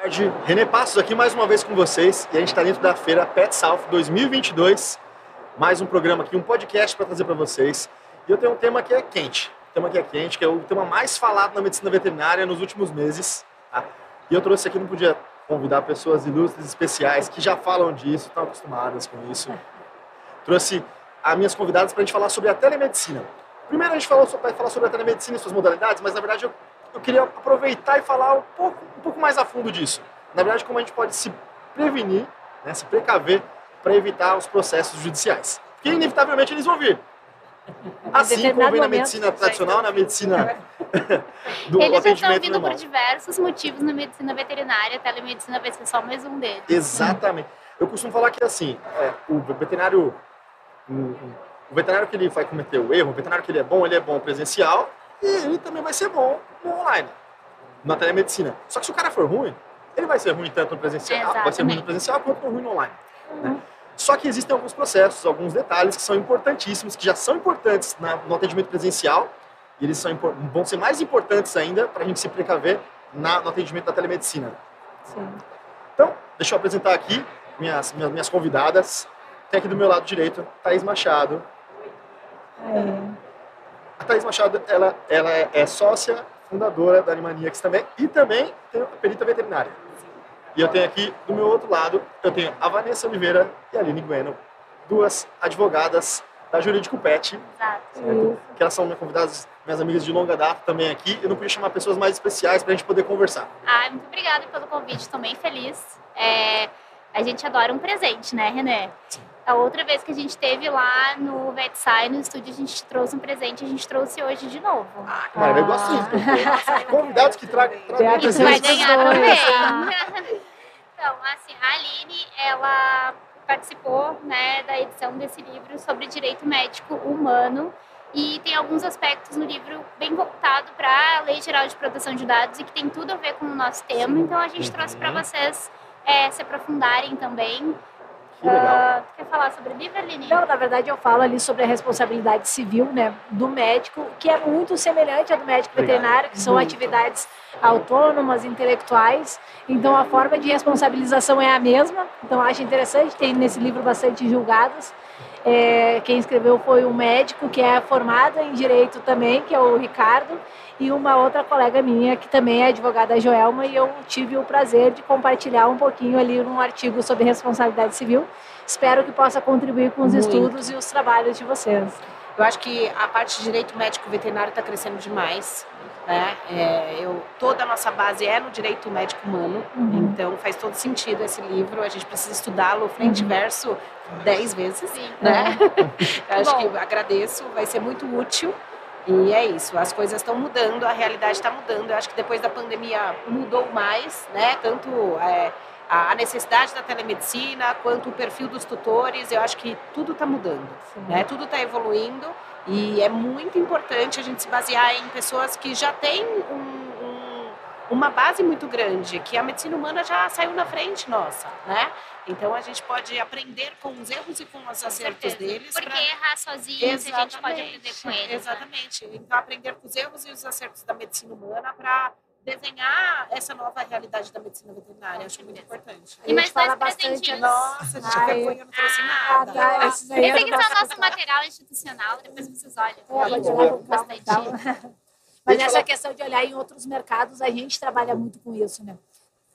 tarde, René Passos aqui mais uma vez com vocês e a gente está dentro da feira Pet South 2022. Mais um programa aqui, um podcast para trazer para vocês. E eu tenho um tema que é quente, um tema que é quente, que é o tema mais falado na medicina veterinária nos últimos meses. Tá? E eu trouxe aqui, não podia convidar pessoas ilustres, especiais, que já falam disso, estão acostumadas com isso. Trouxe as minhas convidadas para a gente falar sobre a telemedicina. Primeiro a gente vai falar sobre a telemedicina e suas modalidades, mas na verdade eu eu queria aproveitar e falar um pouco, um pouco mais a fundo disso. Na verdade, como a gente pode se prevenir, né, se precaver para evitar os processos judiciais. Porque inevitavelmente eles vão vir. Assim como vem na medicina tradicional, na medicina do Eles já estão vindo normal. por diversos motivos na medicina veterinária, a telemedicina vai ser só mais um deles. Exatamente. Eu costumo falar que assim, é, o veterinário, o, o veterinário que ele vai cometer o erro, o veterinário que ele é bom, ele é bom presencial, e ele também vai ser bom no online, na telemedicina. Só que se o cara for ruim, ele vai ser ruim tanto no presencial, Exatamente. vai ser ruim no presencial quanto ruim no online. Uhum. Né? Só que existem alguns processos, alguns detalhes que são importantíssimos, que já são importantes na, no atendimento presencial, e eles são, vão ser mais importantes ainda para a gente se precaver na, no atendimento da telemedicina. Sim. Então, deixa eu apresentar aqui minhas, minhas, minhas convidadas. Tem aqui do meu lado direito, Thaís Machado. É. Thaís Machado, ela, ela é sócia fundadora da Animaniacs também e também tem perita veterinária. E eu tenho aqui, do meu outro lado, eu tenho a Vanessa Oliveira e a Aline Gueno, duas advogadas da Jurídico Pet. Exato. Que elas são minhas convidadas, minhas amigas de longa data também aqui. Eu não podia chamar pessoas mais especiais para a gente poder conversar. Ah, muito obrigada pelo convite, estou bem feliz. É, a gente adora um presente, né, René? Sim. A outra vez que a gente teve lá no VetSci, no estúdio, a gente trouxe um presente, a gente trouxe hoje de novo. Ah, que maravilha, eu gosto disso. Convidados que tragam tra E você vai ganhar também. então, assim, a Aline, ela participou né, da edição desse livro sobre direito médico humano e tem alguns aspectos no livro bem voltado para a Lei Geral de Proteção de Dados e que tem tudo a ver com o nosso tema. Então a gente trouxe para uhum. vocês é, se aprofundarem também. Que legal. Uh, quer falar sobre o livro, Aline? Não, na verdade eu falo ali sobre a responsabilidade civil né, do médico, que é muito semelhante à do médico Obrigado. veterinário, que são muito. atividades autônomas, intelectuais. Então a forma de responsabilização é a mesma. Então acho interessante, tem nesse livro bastante julgados. É, quem escreveu foi um médico que é formado em direito também, que é o Ricardo, e uma outra colega minha que também é advogada a Joelma e eu tive o prazer de compartilhar um pouquinho ali num artigo sobre responsabilidade civil. Espero que possa contribuir com os Muito. estudos e os trabalhos de vocês. Eu acho que a parte de direito médico veterinário está crescendo demais. Né? É, eu, toda a nossa base é no direito médico humano, uhum. então faz todo sentido esse livro. A gente precisa estudá-lo frente e uhum. verso dez vezes. Sim. Né? eu acho Bom. que agradeço, vai ser muito útil. E é isso, as coisas estão mudando, a realidade está mudando. Eu acho que depois da pandemia mudou mais, né? Tanto é, a necessidade da telemedicina quanto o perfil dos tutores. Eu acho que tudo está mudando, né? Tudo está evoluindo e é muito importante a gente se basear em pessoas que já têm um, um, uma base muito grande, que a medicina humana já saiu na frente nossa, né? Então a gente pode aprender com os erros e com os acertos deles. Porque pra... errar sozinho, a gente pode aprender com eles. Né? Exatamente. Né? Então aprender com os erros e os acertos da medicina humana para desenhar essa nova realidade da medicina veterinária. Acho muito importante. E mais dois presentinhos. Nossa, a gente Ai, foi, eu não trouxe ah, nada. Tá, esse aqui é o nosso material institucional, depois vocês olham. É, bastante. Mas nessa questão de olhar em outros mercados, a gente trabalha muito com isso, né?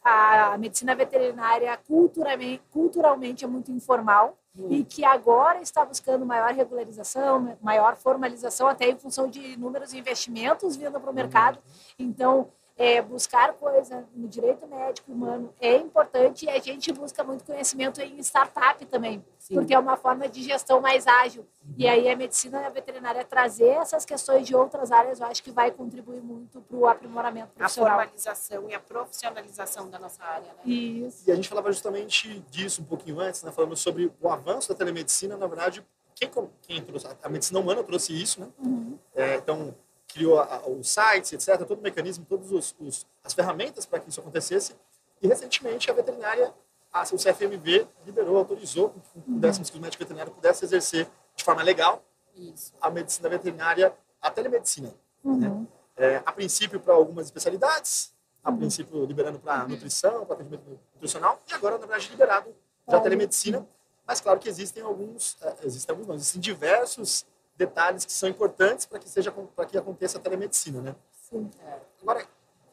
a medicina veterinária culturalmente, culturalmente é muito informal uhum. e que agora está buscando maior regularização, maior formalização, até em função de inúmeros investimentos vindo para o mercado. Então, é, buscar coisa no direito médico humano é importante e a gente busca muito conhecimento em startup também, Sim. porque é uma forma de gestão mais ágil. E aí a medicina veterinária trazer essas questões de outras áreas, eu acho que vai contribuir muito para o aprimoramento profissional. A formalização e a profissionalização da nossa área. Né? Isso. E a gente falava justamente disso um pouquinho antes, né? falando sobre o avanço da telemedicina, na verdade, quem, quem trouxe, a medicina humana trouxe isso, né? Uhum. É, então, criou os sites, etc., todo o mecanismo, todas as ferramentas para que isso acontecesse. E recentemente a veterinária, a, o CFMV liberou, autorizou que pudéssemos que o médico veterinário pudesse exercer de forma legal isso. a medicina veterinária, a telemedicina. Uhum. Né? É, a princípio para algumas especialidades, a uhum. princípio liberando para nutrição, para atendimento nutricional, e agora, na verdade, liberado já telemedicina. Mas claro que existem alguns, é, existem alguns não, existem diversos detalhes que são importantes para que seja para que aconteça a telemedicina, né? Sim. É, agora,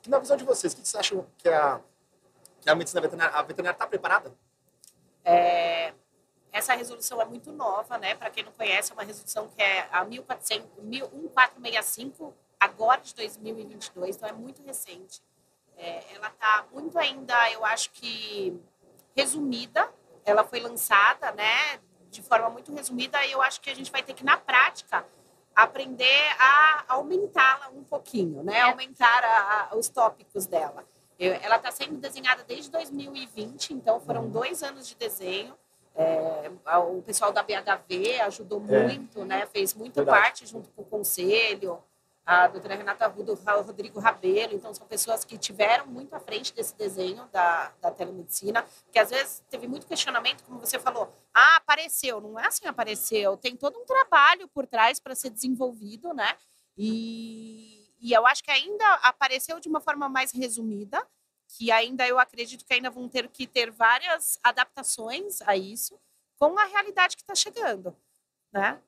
na visão de vocês, o que vocês acham que a, que a medicina veterinária, a veterinária está preparada? É, essa resolução é muito nova, né? Para quem não conhece, é uma resolução que é a 1400, 1465, agora de 2022, então é muito recente. É, ela está muito ainda, eu acho que resumida. Ela foi lançada, né? De forma muito resumida. Eu acho que a gente vai ter que na prática aprender a aumentá-la um pouquinho, né? É. Aumentar a, a, os tópicos dela. Eu, ela está sendo desenhada desde 2020, então foram dois anos de desenho. É, o pessoal da BHV ajudou é. muito, né? Fez muita Verdade. parte junto com o conselho, a doutora Renata Rudo, o Rodrigo Rabelo, então são pessoas que tiveram muito à frente desse desenho da, da telemedicina, que às vezes teve muito questionamento, como você falou, ah, apareceu, não é assim apareceu, tem todo um trabalho por trás para ser desenvolvido, né? E, e eu acho que ainda apareceu de uma forma mais resumida, que ainda eu acredito que ainda vão ter que ter várias adaptações a isso com a realidade que está chegando, né?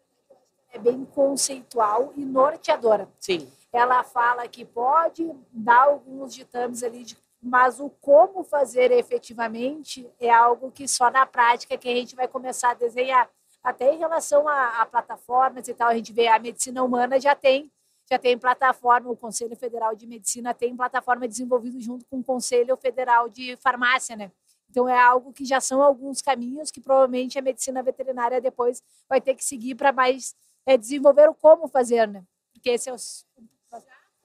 É bem conceitual e norteadora. Sim. Ela fala que pode dar alguns ditames ali, de, mas o como fazer efetivamente é algo que só na prática que a gente vai começar a desenhar. Até em relação a, a plataformas e tal, a gente vê a medicina humana já tem já tem plataforma, o Conselho Federal de Medicina tem plataforma desenvolvida junto com o Conselho Federal de Farmácia, né? Então é algo que já são alguns caminhos que provavelmente a medicina veterinária depois vai ter que seguir para mais é, desenvolver o como fazer, né? Porque esse é o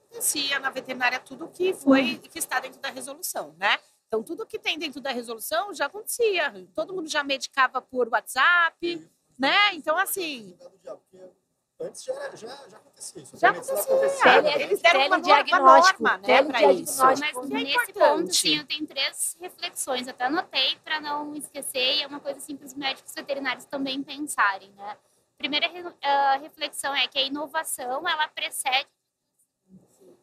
acontecia na veterinária tudo que foi hum. que está dentro da resolução, né? Então tudo que tem dentro da resolução já acontecia. Todo mundo já medicava por WhatsApp, né? Então assim, Antes já, era, já, já acontecia isso. Já acontecia. Eles deram uma, norma né, para isso. Mas é nesse ponto, sim, eu tenho três reflexões. Até anotei para não esquecer. E é uma coisa assim para os médicos veterinários também pensarem. Né? Primeira uh, reflexão é que a inovação, ela precede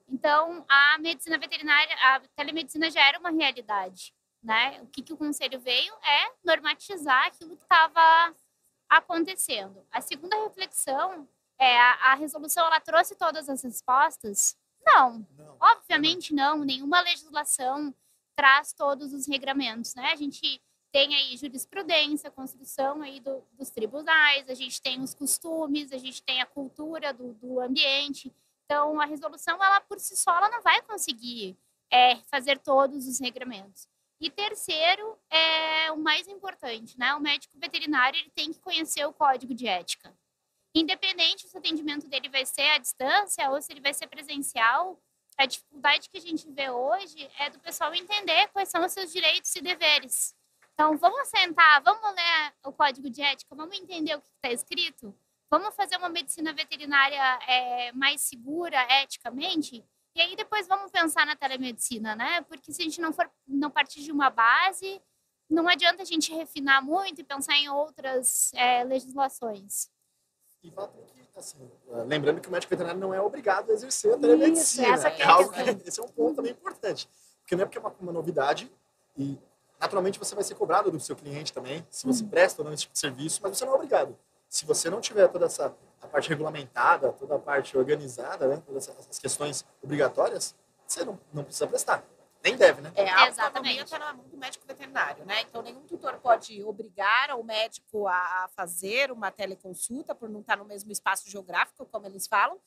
então, a medicina veterinária, a telemedicina já era uma realidade, né? O que, que o conselho veio é normatizar aquilo que estava acontecendo. A segunda reflexão é, a, a, resolução ela trouxe todas as respostas? Não. não. Obviamente não. Nenhuma legislação traz todos os regramentos, né? A gente tem aí jurisprudência, construção aí do, dos tribunais, a gente tem os costumes, a gente tem a cultura do, do ambiente. Então, a resolução, ela por si só, ela não vai conseguir é, fazer todos os regramentos. E terceiro, é o mais importante, né? O médico veterinário ele tem que conhecer o código de ética independente se o atendimento dele vai ser à distância ou se ele vai ser presencial, a dificuldade que a gente vê hoje é do pessoal entender quais são os seus direitos e deveres. Então, vamos sentar, vamos ler o código de ética, vamos entender o que está escrito, vamos fazer uma medicina veterinária é, mais segura eticamente, e aí depois vamos pensar na telemedicina, né? Porque se a gente não for não partir de uma base, não adianta a gente refinar muito e pensar em outras é, legislações. E assim, eh, lembrando que o médico veterinário não é obrigado a exercer a telemedicina. Isso, essa é, é algo, esse é um ponto também importante. Porque não é porque é uma, uma, novidade e naturalmente você vai ser cobrado do seu cliente também, se você uhum. presta ou não esse tipo de serviço, mas você não é obrigado. Se você não tiver toda essa a parte regulamentada, toda a parte organizada, né, todas essas questões obrigatórias, você não, não precisa prestar. Nem deve, né? É, a autonomia está na mão do médico veterinário, né? Então, nenhum tutor pode obrigar o médico a fazer uma teleconsulta por não estar no mesmo espaço geográfico, como eles falam.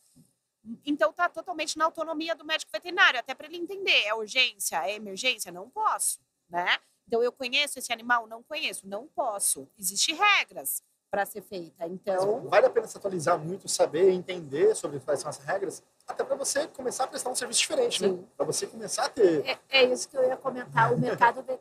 Então, está totalmente na autonomia do médico veterinário, até para ele entender, é urgência, é emergência? Não posso, né? Então, eu conheço esse animal? Não conheço, não posso. Existem regras para ser feita. Então, Mas vale a pena se atualizar muito, saber, entender sobre quais são as regras, até para você começar a prestar um serviço diferente, né? Sim. né? Para você começar a ter. É, é, isso que eu ia comentar. O mercado é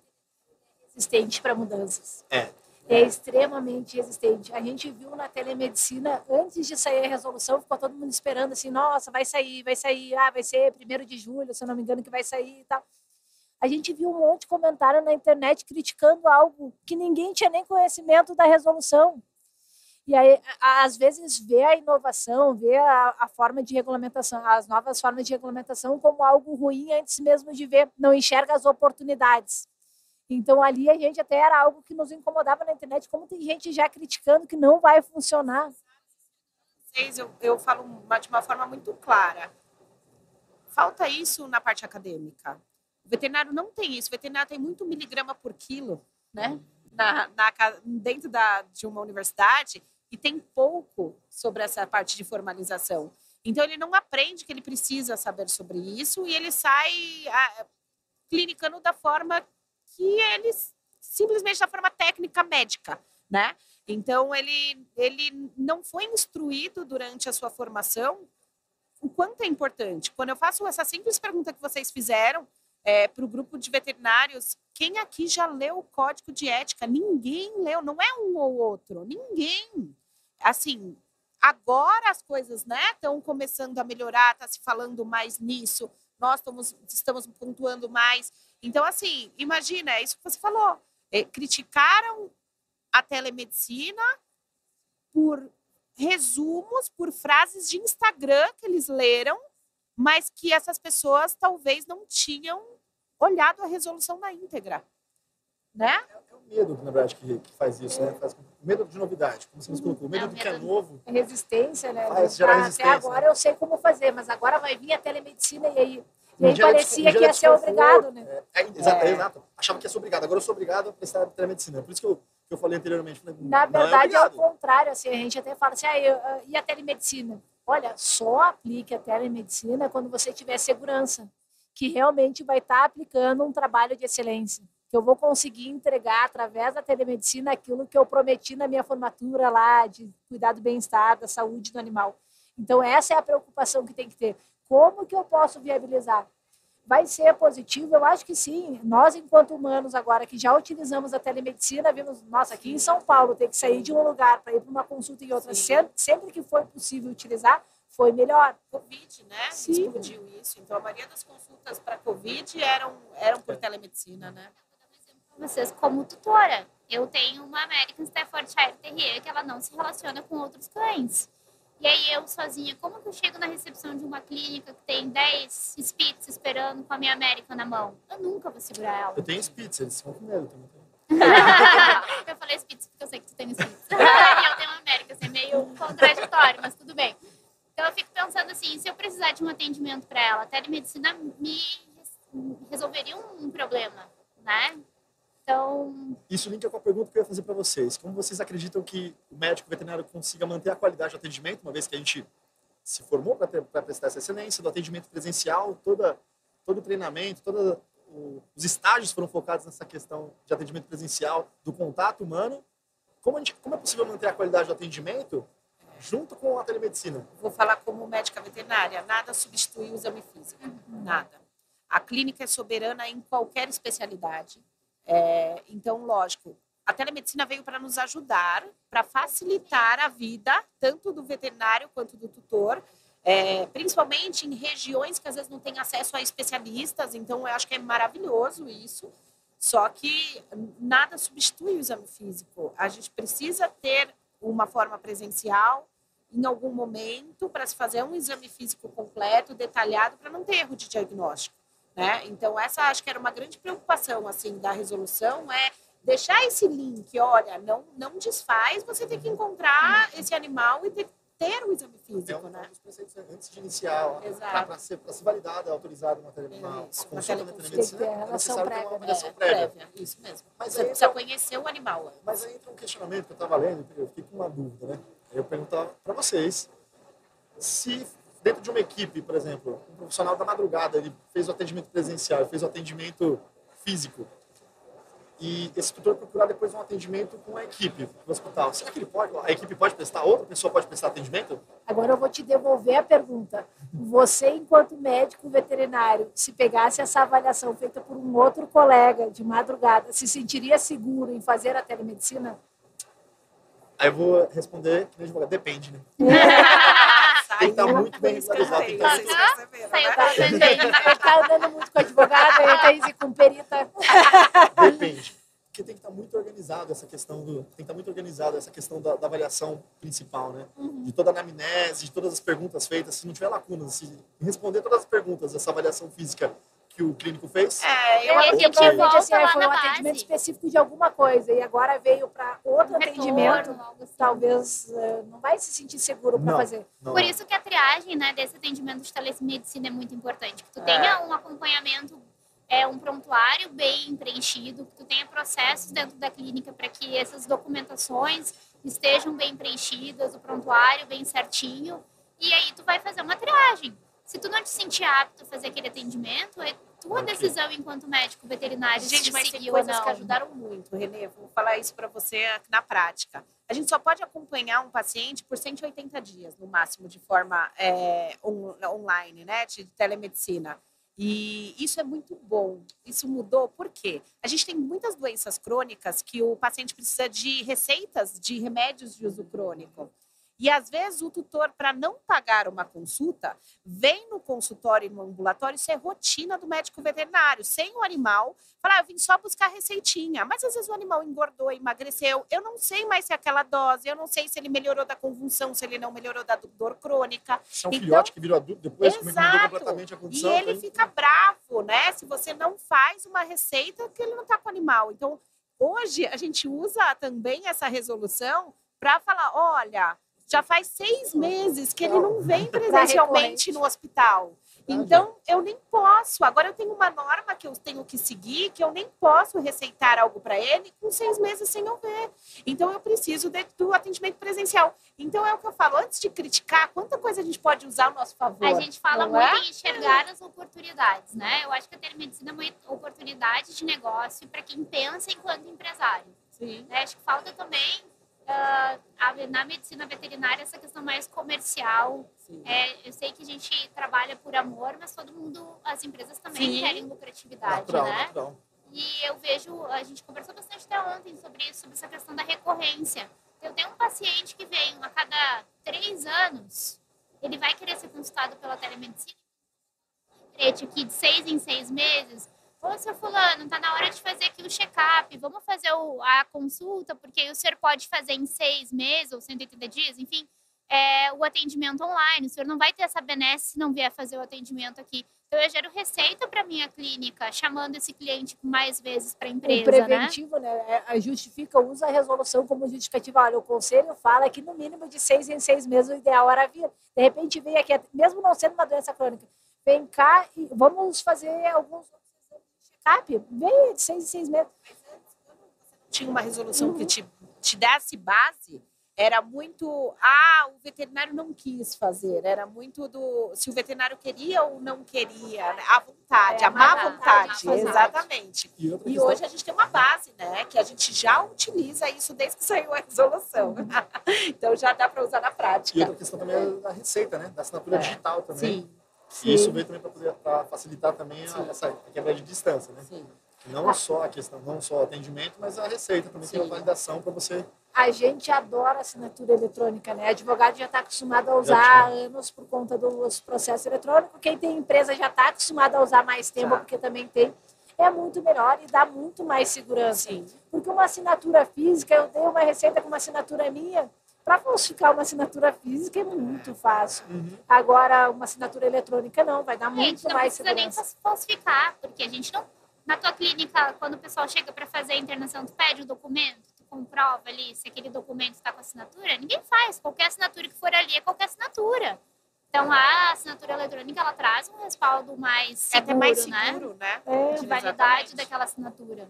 resistente para mudanças. É. É extremamente resistente. A gente viu na telemedicina, antes de sair a resolução, ficou todo mundo esperando assim: nossa, vai sair, vai sair, ah, vai ser primeiro de julho, se eu não me engano, que vai sair e tal. A gente viu um monte de comentário na internet criticando algo que ninguém tinha nem conhecimento da resolução. E aí, às vezes, vê a inovação, vê a, a, forma de regulamentação, as novas formas de regulamentação como algo ruim antes mesmo de ver, não enxerga as oportunidades. Então, ali a gente até era algo que nos incomodava na internet, como tem gente já criticando que não vai funcionar. Eu, eu falo de uma forma muito clara. Falta isso na parte acadêmica. O veterinário não tem isso. O veterinário tem muito miligrama por quilo, né? Na, na, dentro da, de uma universidade e tem pouco sobre essa parte de formalização. Então, ele não aprende que ele precisa saber sobre isso e ele sai a, clinicando da forma que ele, simplesmente da forma técnica médica, né? Então, ele, ele não foi instruído durante a sua formação o quanto é importante. Quando eu faço essa simples pergunta que vocês fizeram é, para o grupo de veterinários, quem aqui já leu o código de ética? Ninguém leu, não é um ou outro, ninguém assim, agora as coisas né estão começando a melhorar, está se falando mais nisso, nós estamos, estamos pontuando mais. Então, assim, imagina, é isso que você falou. É, criticaram a telemedicina por resumos, por frases de Instagram que eles leram, mas que essas pessoas talvez não tinham olhado a resolução na íntegra. Né? É, é o medo, na verdade, que, que faz isso, né? Faz medo de novidade, como você nos colocou, medo é, do que é novo. Resistência, né? Faz gerar resistência. Até agora eu sei como fazer, mas agora vai vir a telemedicina e aí, e aí parecia que ia ser obrigado, né? É, é, exato, é. exato. Achava que ia ser obrigado, agora eu sou obrigado a prestar telemedicina. Por isso que eu, que eu falei anteriormente. Falei, Na verdade, é, o contrário, assim, a gente até fala assim, ah, e a telemedicina? Olha, só aplique a telemedicina quando você tiver segurança, que realmente vai estar aplicando um trabalho de excelência que eu vou conseguir entregar através da telemedicina aquilo que eu prometi na minha formatura lá de cuidar do bem-estar, da saúde do animal. Então essa é a preocupação que tem que ter. Como que eu posso viabilizar? Vai ser positivo? Eu acho que sim. Nós, enquanto humanos, agora que já utilizamos a telemedicina, vimos, nossa, aqui em São Paulo, ter que sair de um lugar para ir para uma consulta em outra, sempre, sempre que foi possível utilizar, foi melhor. Covid, né? Sim. Explodiu isso. Então, a maioria das consultas para Covid eram, eram por telemedicina, né? vocês como tutora. Eu tenho uma American Staffordshire Terrier que ela não se relaciona com outros cães. E aí eu sozinha, como que eu chego na recepção de uma clínica que tem 10 Spitz esperando com a minha América na mão? Eu nunca vou segurar ela. Eu tenho Spitz, eles com medo também. eu falei Spitz porque eu sei que tu tem Spitz. e eu tenho uma América, assim, meio contraditório, mas tudo bem. Então eu fico pensando assim, se eu precisar de um atendimento para ela, a telemedicina me resolveria um problema, né? Então. Isso linka com a pergunta que eu ia fazer para vocês. Como vocês acreditam que o médico veterinário consiga manter a qualidade do atendimento, uma vez que a gente se formou para prestar essa excelência, do atendimento presencial, toda, todo o treinamento, todos os estágios foram focados nessa questão de atendimento presencial, do contato humano. Como, gente, como é possível manter a qualidade do atendimento junto com a telemedicina? Vou falar como médica veterinária, nada substitui o exame físico, nada. A clínica é soberana em qualquer especialidade é, então, lógico, a telemedicina veio para nos ajudar, para facilitar a vida, tanto do veterinário quanto do tutor, é, principalmente em regiões que às vezes não têm acesso a especialistas, então eu acho que é maravilhoso isso. Só que nada substitui o exame físico. A gente precisa ter uma forma presencial em algum momento para se fazer um exame físico completo, detalhado, para não ter erro de diagnóstico. Né? Então, essa acho que era uma grande preocupação assim da resolução, é deixar esse link, olha, não, não desfaz, você tem que encontrar esse animal e ter, ter o exame físico, é um, né? antes de iniciar, para ser, ser validado, autorizado uma, uma, uma consulta na telemedicina, é necessário ter uma avaliação é, prévia. prévia. Isso mesmo. Mas você precisa entra, conhecer o animal. Mas aí entra um questionamento que eu estava lendo, eu fiquei com uma dúvida, né? Eu perguntar para vocês se dentro de uma equipe, por exemplo, um profissional da madrugada, ele fez o atendimento presencial, fez o atendimento físico, e esse tutor procurar depois um atendimento com a equipe no hospital. Será que ele pode, a equipe pode prestar, outra pessoa pode prestar atendimento? Agora eu vou te devolver a pergunta. Você, enquanto médico veterinário, se pegasse essa avaliação feita por um outro colega de madrugada, se sentiria seguro em fazer a telemedicina? Aí eu vou responder que nem advogado, depende, né? tem que estar muito bem regularizado. Tem que estar né? Ele está andando muito com advogado, ele está com perita. Depende. porque tem que estar muito organizado essa questão do, tem que estar muito organizado essa questão da, da avaliação principal, né? Uhum. De toda a anamnese, de todas as perguntas feitas, se não tiver lacunas, se responder todas as perguntas dessa avaliação física que o clínico fez. É, eu acho que provavelmente assim, foi um atendimento específico de alguma coisa e agora veio para outro um atendimento, assim. talvez uh, não vai se sentir seguro para fazer. Não. Por isso que a triagem né, desse atendimento de telemedicina é muito importante, que tu tenha é. um acompanhamento é um prontuário bem preenchido, que tu tenha processos dentro da clínica para que essas documentações estejam bem preenchidas, o prontuário bem certinho, e aí tu vai fazer uma triagem. Se tu não te sentir apto a fazer aquele atendimento, é tua okay. decisão enquanto médico veterinário. Gente, mas tem coisas que ajudaram muito, Renê. Vou falar isso para você na prática. A gente só pode acompanhar um paciente por 180 dias, no máximo, de forma é, on, online, né, de telemedicina. E isso é muito bom. Isso mudou por quê? A gente tem muitas doenças crônicas que o paciente precisa de receitas de remédios de uso crônico. E às vezes o tutor, para não pagar uma consulta, vem no consultório e no ambulatório, isso é rotina do médico veterinário, sem o animal, falar, ah, eu vim só buscar receitinha. Mas às vezes o animal engordou, emagreceu, eu não sei mais se é aquela dose, eu não sei se ele melhorou da convulsão, se ele não melhorou da dor crônica. Se é um então, filhote que virou adulto, depois exato. mudou completamente a condição. E ele fica bravo, né? Se você não faz uma receita, que ele não está com o animal. Então, hoje a gente usa também essa resolução para falar, olha já faz seis meses que ele não vem presencialmente no hospital. Então, eu nem posso. Agora, eu tenho uma norma que eu tenho que seguir, que eu nem posso receitar algo para ele com seis meses sem eu ver. Então, eu preciso de, do atendimento presencial. Então, é o que eu falo. Antes de criticar, quanta coisa a gente pode usar ao nosso favor? A gente fala muito é? em enxergar as oportunidades, né? Eu acho que a telemedicina é uma oportunidade de negócio para quem pensa enquanto empresário. Sim. Né? Acho que falta também uh, na medicina veterinária essa questão mais comercial. É, eu sei que a gente trabalha por amor, mas todo mundo, as empresas também Sim. querem lucratividade, natural, né? Natural. E eu vejo, a gente conversou bastante até ontem sobre isso, sobre essa questão da recorrência. Eu tenho um paciente que vem a cada três anos, ele vai querer ser consultado pela telemedicina, aqui de seis em seis meses, Ô, seu fulano, tá na hora de fazer aqui o check-up, vamos fazer o, a consulta, porque o senhor pode fazer em seis meses ou 180 dias, enfim, é, o atendimento online. O senhor não vai ter essa benesse se não vier fazer o atendimento aqui. Então, eu gero receita para minha clínica, chamando esse cliente mais vezes para a empresa. O preventivo, né? né? É, justifica, usa a resolução como justificativa. Olha, o conselho fala que no mínimo de seis em seis meses o ideal era vir. De repente, vem aqui, mesmo não sendo uma doença crônica, vem cá e vamos fazer alguns check-up, veio de seis em seis meses. Tinha uma resolução uhum. que te, te desse base, era muito. Ah, o veterinário não quis fazer, era muito do. Se o veterinário queria ou não queria, né? a vontade, é, a má vontade, vontade exatamente. E, e questão... hoje a gente tem uma base, né? Que a gente já utiliza isso desde que saiu a resolução. Uhum. então já dá para usar na prática. E outra questão também é da receita, né? Da assinatura é. digital também. Sim. Sim. E isso veio também para poder pra facilitar também a, essa quebra de distância, né? Sim. Não só a questão, não só o atendimento, mas a receita também Sim. tem uma validação para você. A gente adora assinatura eletrônica, né? Advogado já está acostumado a usar há anos por conta dos processos eletrônicos. Quem tem empresa já está acostumado a usar mais tempo, porque também tem. É muito melhor e dá muito mais segurança. Sim. Porque uma assinatura física, eu dei uma receita com uma assinatura minha, para falsificar uma assinatura física é muito fácil. Uhum. Agora, uma assinatura eletrônica não, vai dar muito mais segurança. Não precisa nem falsificar, porque a gente não... Na tua clínica, quando o pessoal chega para fazer a internação, tu pede o documento, tu comprova ali se aquele documento está com assinatura, ninguém faz. Qualquer assinatura que for ali é qualquer assinatura. Então, a assinatura eletrônica, ela traz um respaldo mais seguro, é até mais seguro, né? né? É, de validade daquela assinatura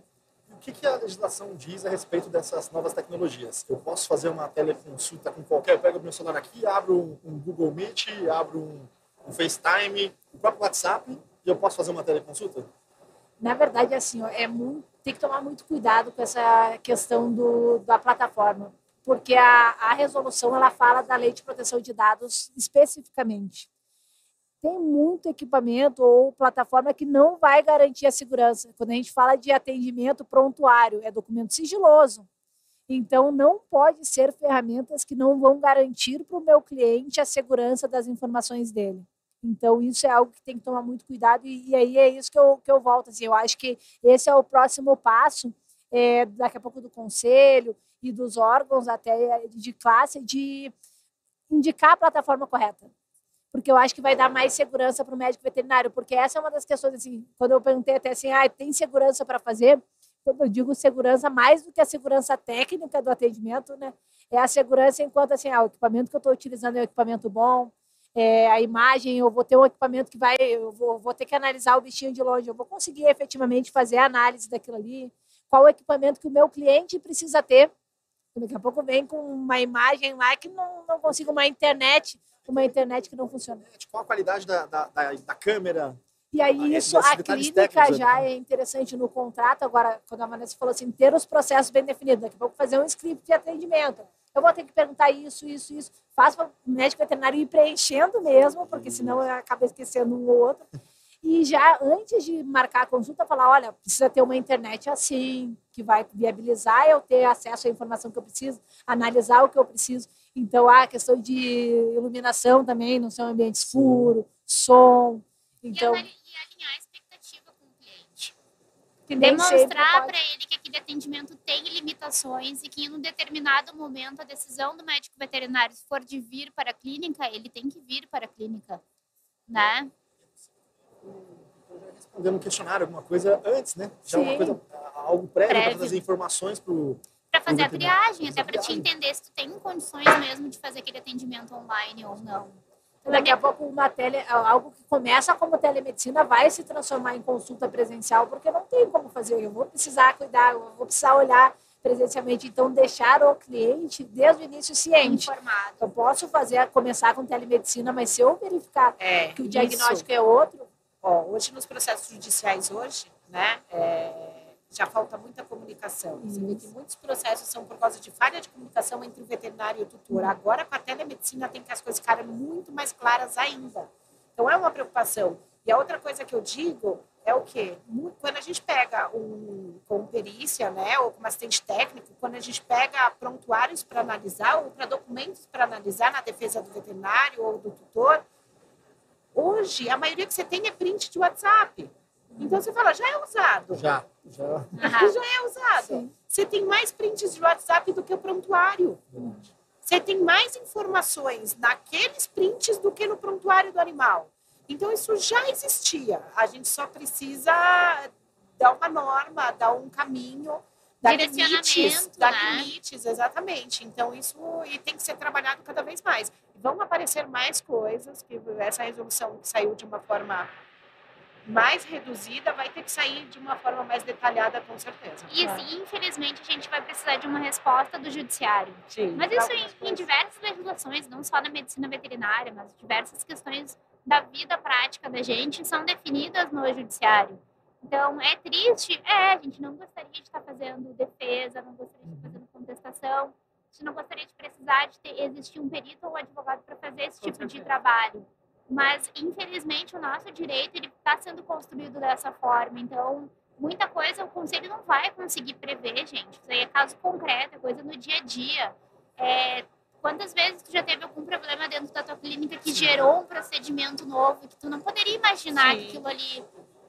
o que, que, a legislação diz a respeito dessas novas tecnologias? Eu posso fazer uma teleconsulta com qualquer. Eu pego meu celular aqui, abro um, um Google Meet, abro um, um, FaceTime, o próprio WhatsApp, e eu posso fazer uma teleconsulta? Na verdade, assim, é muito, tem que tomar muito cuidado com essa questão do, da plataforma, porque a, a resolução ela fala da lei de proteção de dados especificamente tem muito equipamento ou plataforma que não vai garantir a segurança. Quando a gente fala de atendimento prontuário, é documento sigiloso. Então, não pode ser ferramentas que não vão garantir para o meu cliente a segurança das informações dele. Então, isso é algo que tem que tomar muito cuidado, e, e aí é isso que eu, que eu volto. Assim, eu acho que esse é o próximo passo é, daqui a pouco do conselho e dos órgãos até de classe de indicar a plataforma correta. Porque eu acho que vai dar mais segurança para o médico veterinário, porque essa é uma das questões, assim, quando eu perguntei até assim, ah, tem segurança para fazer? Quando eu digo segurança, mais do que a segurança técnica do atendimento, né? É a segurança enquanto, assim, ah, o equipamento que eu estou utilizando é um equipamento bom, é, a imagem, eu vou ter um equipamento que vai, eu vou, vou ter que analisar o bichinho de longe, eu vou conseguir efetivamente fazer a análise daquilo ali, qual o equipamento que o meu cliente precisa ter. Daqui a pouco vem com uma imagem lá que não, não consigo uma internet, uma internet que não funciona. Qual a qualidade da, da, da, da câmera? E aí, isso, a clínica já é interessante no contrato. Agora, quando a Vanessa falou assim, ter os processos bem definidos, daqui a pouco fazer um script de atendimento. Eu vou ter que perguntar isso, isso, isso. Faço para o médico veterinário ir preenchendo mesmo, porque senão eu acabo esquecendo um ou outro. E já antes de marcar a consulta, falar: olha, precisa ter uma internet assim, que vai viabilizar eu ter acesso à informação que eu preciso, analisar o que eu preciso. Então, a questão de iluminação também, não ser um ambiente escuro, som. Então, e, alinhar a expectativa com o cliente. Demonstrar para ele que aquele atendimento tem limitações e que em um determinado momento a decisão do médico veterinário, se for de vir para a clínica, ele tem que vir para a clínica, né? respondendo um questionário, alguma coisa antes, né? Já Sim. uma coisa, algo prévio, prévio. para trazer informações para o fazer a triagem, até para te entender se tu tem condições mesmo de fazer aquele atendimento online ou não. Então, daqui a pouco uma tele, algo que começa como telemedicina vai se transformar em consulta presencial, porque não tem como fazer. Eu vou precisar cuidar, eu vou precisar olhar presencialmente. Então, deixar o cliente desde o início ciente. Informado. Eu posso fazer, começar com telemedicina, mas se eu verificar é, que o diagnóstico isso. é outro, Ó, hoje nos processos judiciais hoje, né, é, já falta muita comunicação. Você vê que muitos processos são por causa de falha de comunicação entre o veterinário e o tutor. Agora com a telemedicina tem que as coisas ficarem muito mais claras ainda. Então é uma preocupação. E a outra coisa que eu digo é o quê? Quando a gente pega um com perícia, né, ou como assistente técnico, quando a gente pega prontuários para analisar ou para documentos para analisar na defesa do veterinário ou do tutor, Hoje, a maioria que você tem é print de WhatsApp. Então você fala, já é usado. Já, já. já é usado. Sim. Você tem mais prints de WhatsApp do que o prontuário. Verdade. Você tem mais informações naqueles prints do que no prontuário do animal. Então isso já existia. A gente só precisa dar uma norma, dar um caminho, dar limites, dar né? limites, exatamente. Então isso e tem que ser trabalhado cada vez mais vão aparecer mais coisas, que essa resolução que saiu de uma forma mais reduzida vai ter que sair de uma forma mais detalhada, com certeza. E assim, infelizmente, a gente vai precisar de uma resposta do judiciário. Sim, mas isso em, em, diversas legislações, não só na medicina veterinária, mas diversas questões da vida prática da gente são definidas no judiciário. Então, é triste? É, a gente não gostaria de estar fazendo defesa, não gostaria de estar fazendo contestação, gente não gostaria de precisar de ter, existir um perito ou um advogado para fazer esse tipo de trabalho. Mas, infelizmente, o nosso direito ele está sendo construído dessa forma. Então, muita coisa o conselho não vai conseguir prever, gente. Isso aí é caso concreto, é coisa no dia a dia. É, quantas vezes tu já teve algum problema dentro da tua clínica que gerou um procedimento novo que tu não poderia imaginar Sim. que aquilo ali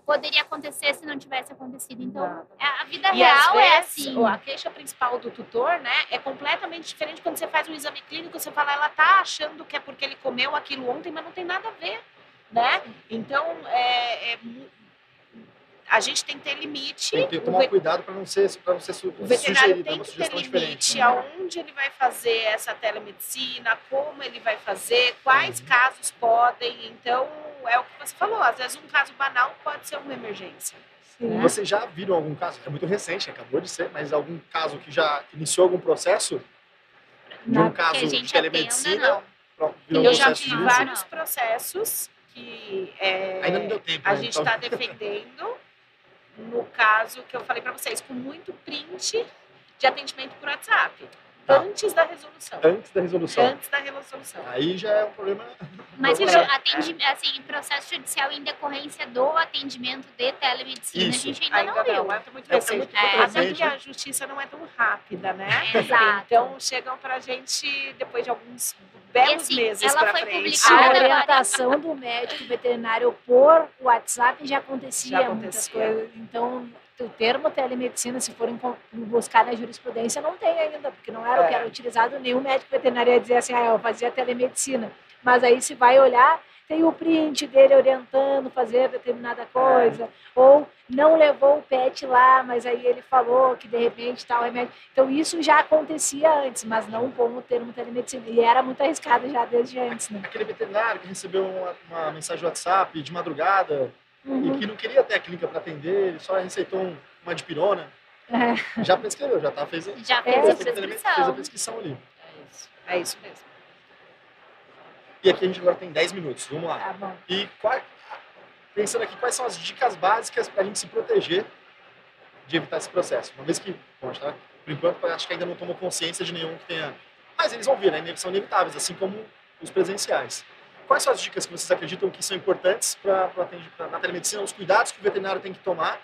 poderia acontecer se não tivesse acontecido. Então, é, a vida e real é assim. A queixa principal do tutor, né, é completamente diferente quando você faz um exame clínico, você fala, ela tá achando que é porque ele comeu aquilo ontem, mas não tem nada a ver, né? Então, é, é a gente tem que ter limite. Tem que tomar cuidado para não ser para não ser su O veterinário tem que ter limite né? aonde ele vai fazer essa telemedicina, como ele vai fazer, quais uhum. casos podem. Então, é o que você falou, às vezes um caso banal pode ser uma emergência. Né? Vocês já viram algum caso, é muito recente, acabou de ser, mas algum caso que já iniciou algum processo de um caso de telemedicina? Eu já vi vários processos que é, Ainda não deu tempo, a né? gente está então... defendendo no caso que eu falei para vocês, com muito print de atendimento por WhatsApp. Tá. Antes da resolução. Antes da resolução. Antes da resolução. Aí já é um problema. Mas isso, atendi, assim, processo judicial em decorrência do atendimento de telemedicina, isso. a gente ainda, ainda não, viu. Não, é muito. É, muito é, recente. a justiça não é tão rápida, né? Exato. Então chegam para a gente depois de alguns belos assim, meses para frente. A orientação do médico veterinário por WhatsApp já acontecia já muitas coisas. Então o termo telemedicina, se forem buscar na jurisprudência, não tem ainda, porque não era é. o que era utilizado, nenhum médico veterinário ia dizer assim, ah, eu fazia telemedicina. Mas aí se vai olhar, tem o print dele orientando fazer determinada coisa, é. ou não levou o pet lá, mas aí ele falou que de repente tal remédio. Então isso já acontecia antes, mas não com o termo telemedicina. E era muito arriscado já desde antes, né? Aquele veterinário que recebeu uma, uma mensagem de WhatsApp de madrugada. E que não queria ter a clínica para atender, ele só receitou um, uma dipirona. É. Já prescreveu, já tá, fez, já fez, é, a prescrição. fez a prescrição ali. É isso, é isso mesmo. E aqui a gente agora tem 10 minutos, vamos lá. Tá bom. E qual, pensando aqui, quais são as dicas básicas para a gente se proteger de evitar esse processo? Uma vez que, bom, tá, por enquanto, acho que ainda não tomou consciência de nenhum que tenha... Mas eles vão vir, né? São inevitáveis, assim como os presenciais. Quais são as dicas que vocês acreditam que são importantes para na telemedicina, os cuidados que o veterinário tem que tomar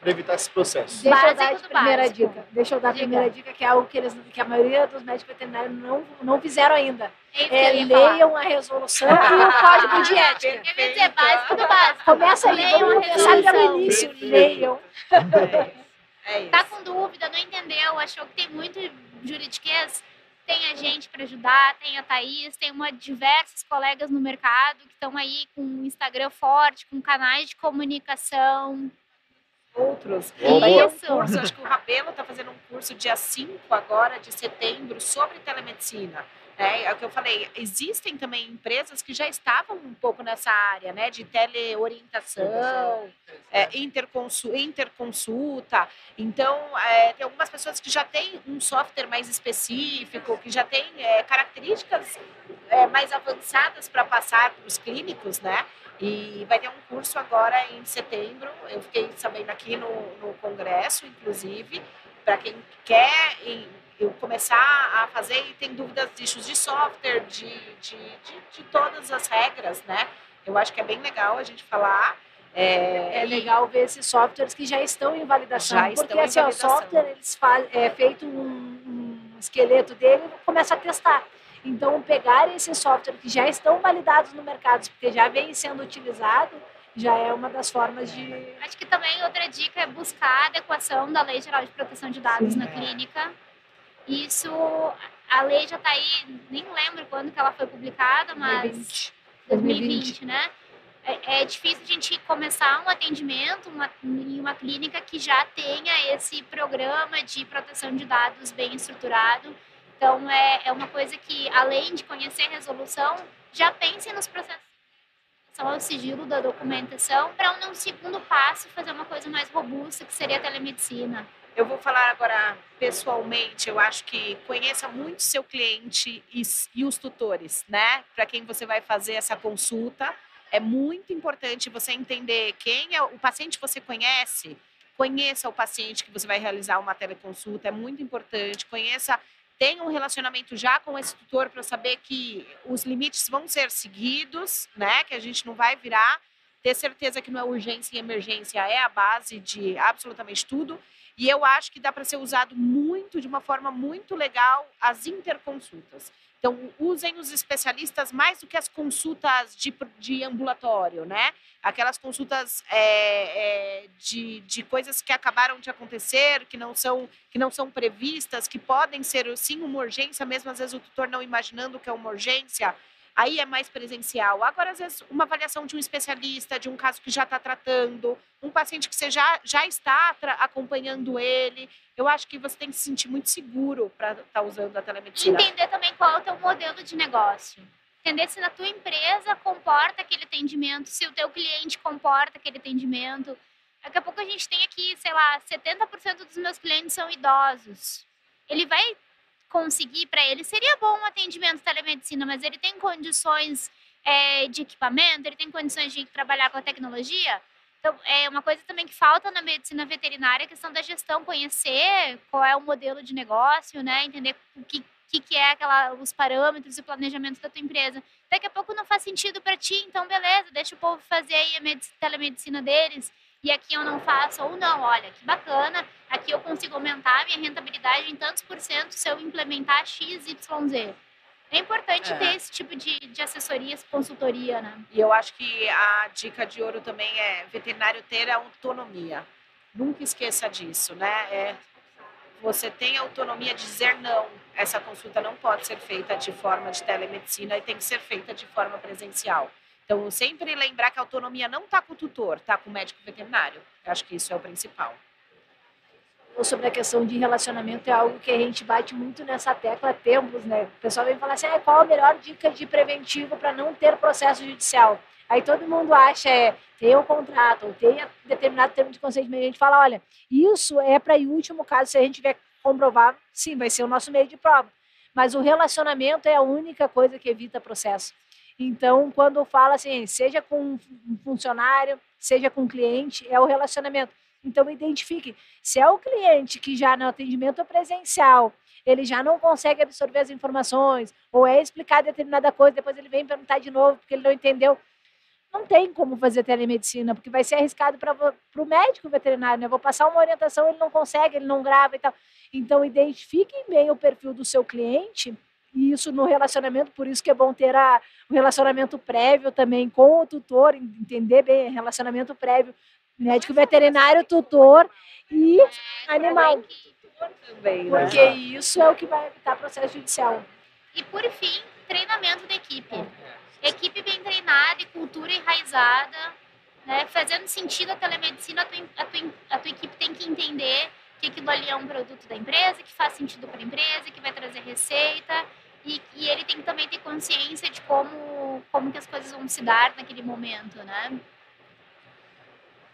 para evitar esse processo? Deixa eu dar a primeira básico. dica. Deixa eu dar a primeira dica, que é algo que, eles, que a maioria dos médicos veterinários não, não fizeram ainda. É, é leiam a resolução e o código de ética. Ia dizer básico do básico. Começa aí, leiam vamos começar pelo início. Perfeito. Leiam. É isso. Tá com dúvida, não entendeu, achou que tem muito juridiquês? Tem a gente para ajudar, tem a Thaís, tem uma, diversos colegas no mercado que estão aí com um Instagram forte, com canais de comunicação. Outros. Isso. Um curso, acho que o Rabelo está fazendo um curso dia 5 agora de setembro sobre telemedicina. É, é o que eu falei, existem também empresas que já estavam um pouco nessa área, né, de teleorientação, é, interconsulta, interconsulta. Então, é, tem algumas pessoas que já têm um software mais específico, que já tem é, características é, mais avançadas para passar para os clínicos, né? E vai ter um curso agora em setembro, eu fiquei sabendo aqui no, no congresso, inclusive, para quem quer eu começar a fazer e tem dúvidas de issues de software, de, de, de, de, todas as regras, né? Eu acho que é bem legal a gente falar. É, é legal ver esses softwares que já estão em validação, já porque assim, o software eles faz, é feito um, um esqueleto dele e começa a testar. Então, pegar esses softwares que já estão validados no mercado, porque já vem sendo utilizado, já é uma das formas de. Acho que também outra dica é buscar a adequação da Lei Geral de Proteção de Dados Sim, na é. clínica isso, a lei já está aí, nem lembro quando que ela foi publicada, mas 2020, 2020 né? É, é, difícil a gente começar um atendimento uma, em uma clínica que já tenha esse programa de proteção de dados bem estruturado. Então, é, é uma coisa que, além de conhecer a resolução, já pense nos processos são ao sigilo da documentação para um segundo passo fazer uma coisa mais robusta que seria a telemedicina. Eu vou falar agora pessoalmente, eu acho que conheça muito seu cliente e, e os tutores, né? Para quem você vai fazer essa consulta. É muito importante você entender quem é o paciente que você conhece, conheça o paciente que você vai realizar uma teleconsulta, é muito importante, conheça, tenha um relacionamento já com esse tutor para saber que os limites vão ser seguidos, né? Que a gente não vai virar, ter certeza que não é urgência e emergência é a base de absolutamente tudo e eu acho que dá para ser usado muito, de uma forma muito legal, as interconsultas. Então, usem os especialistas mais do que as consultas de, de ambulatório, né? Aquelas consultas é, é, de, de coisas que acabaram de acontecer, que não, são, que não são previstas, que podem ser, sim, uma urgência, mesmo às vezes o tutor não imaginando que é uma urgência aí é mais presencial. Agora, às vezes, uma avaliação de um especialista, de um caso que já está tratando, um paciente que você já, já está acompanhando ele, eu acho que você tem que se sentir muito seguro para estar tá usando a telemedicina. Entender também qual é o teu modelo de negócio. Entender se na tua empresa comporta aquele atendimento, se o teu cliente comporta aquele atendimento. Daqui a pouco a gente tem aqui, sei lá, 70% dos meus clientes são idosos. Ele vai conseguir para ele, seria bom um atendimento telemedicina, mas ele tem condições é, de equipamento, ele tem condições de trabalhar com a tecnologia. Então, é uma coisa também que falta na medicina veterinária, a questão da gestão, conhecer qual é o modelo de negócio, né? Entender o que, que, que é aquela, os parâmetros e o planejamento da tua empresa. Daqui a pouco não faz sentido para ti, então beleza, deixa o povo fazer aí a telemedicina deles e aqui eu não faço, ou não, olha, que bacana, aqui eu consigo aumentar a minha rentabilidade em tantos por cento se eu implementar X, Y, Z. É importante é. ter esse tipo de, de assessoria, consultoria, né? E eu acho que a dica de ouro também é veterinário ter autonomia. Nunca esqueça disso, né? É, você tem autonomia de dizer não. Essa consulta não pode ser feita de forma de telemedicina e tem que ser feita de forma presencial. Então, sempre lembrar que a autonomia não está com o tutor, está com o médico veterinário. Eu acho que isso é o principal. Sobre a questão de relacionamento é algo que a gente bate muito nessa tecla há tempos, né? O pessoal vem falar assim, ah, qual a melhor dica de preventivo para não ter processo judicial? Aí todo mundo acha é ter o contrato ou ter determinado termo de consentimento. A gente fala, olha, isso é para em último caso, se a gente tiver comprovar, sim, vai ser o nosso meio de prova. Mas o relacionamento é a única coisa que evita processo. Então, quando fala assim, seja com um funcionário, seja com um cliente, é o relacionamento. Então, identifique se é o cliente que já no atendimento presencial ele já não consegue absorver as informações, ou é explicar determinada coisa, depois ele vem perguntar de novo porque ele não entendeu. Não tem como fazer telemedicina, porque vai ser arriscado para o médico veterinário, né? vou passar uma orientação, ele não consegue, ele não grava e tal. Então, identifiquem bem o perfil do seu cliente e isso no relacionamento, por isso que é bom ter a, o relacionamento prévio também com o tutor, entender bem relacionamento prévio, médico veterinário, tutor e animal. Né? Porque isso é o que vai evitar processo judicial. E por fim, treinamento da equipe. Equipe bem treinada e cultura enraizada, né? fazendo sentido a telemedicina, a tua, a tua, a tua equipe tem que entender que aquilo ali é um produto da empresa, que faz sentido para a empresa, que vai trazer receita e, e, ele tem que também ter consciência de como, como que as coisas vão se dar naquele momento, né?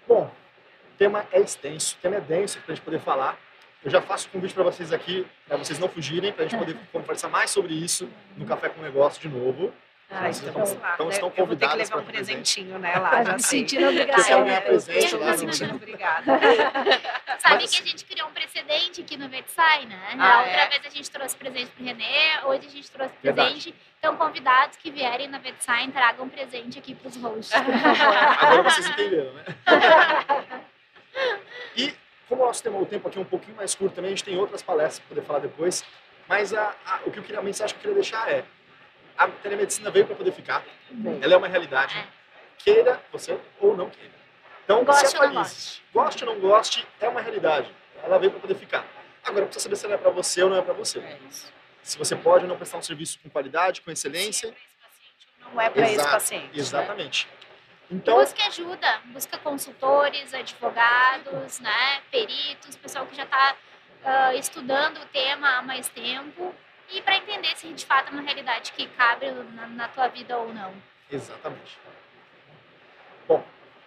Bom, o tema é extenso, o tema é denso para a gente poder falar. Eu já faço o convite para vocês aqui, para vocês não fugirem, para a gente poder conversar mais sobre isso no Café com Negócio de novo. Ah, então, vamos lá. Então, estão convidados. Eu vou ter que levar um presentinho, né, lá, já me sentindo obrigada. Quero ganhar presente lá. Me obrigada. Sabe Mas... que a gente criou um precedente aqui no VetSai, né? Ah, outra é? vez a gente trouxe presente pro Renê, hoje a gente trouxe Verdade. presente. Então, convidados que vierem na VetSai, tragam um presente aqui pros hosts, por favor. Agora vocês entenderam, né? e, como o nosso tema, o tempo aqui é um pouquinho mais curto também, a gente tem outras palestras para poder falar depois. Mas a, a, o que eu queria, a mensagem que eu queria deixar é a telemedicina veio para poder ficar. Ela é uma realidade. É. Queira você ou não queira. Então, goste se atualize. Goste ou não goste, é uma realidade. Ela veio para poder ficar. Agora, precisa saber se ela é para você ou não é para você. É se você pode ou não prestar um serviço com qualidade, com excelência. Não é para esse paciente. Né? Exatamente. Né? Então, busque ajuda, busca consultores, advogados, né, peritos, pessoal que já está uh, estudando o tema há mais tempo e para entender se de fato é uma realidade que cabe na, na tua vida ou não. Exatamente. Bom,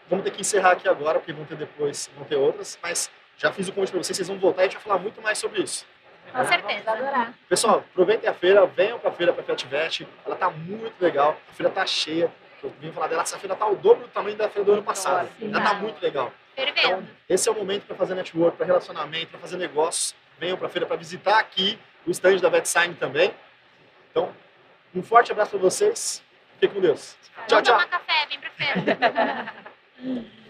vamos ter que encerrar aqui agora, porque vão ter depois, vão ter outras, mas já fiz o convite para vocês, vocês vão voltar e a gente vai falar muito mais sobre isso. Com certeza. Adorar. Pessoal, aproveitem a feira, venham para a feira para a Fiativete, ela tá muito legal, a feira tá cheia. Eu vim falar dela, essa feira tá o dobro do tamanho da feira do ano passado. Ela tá muito legal. Então, esse é o momento para fazer network, para relacionamento, para fazer negócios. Venham para a feira para visitar aqui o stand da VetSign também. Então, um forte abraço para vocês. Fiquem com Deus. Tchau, tchau. Vamos tomar café, vem pra feira.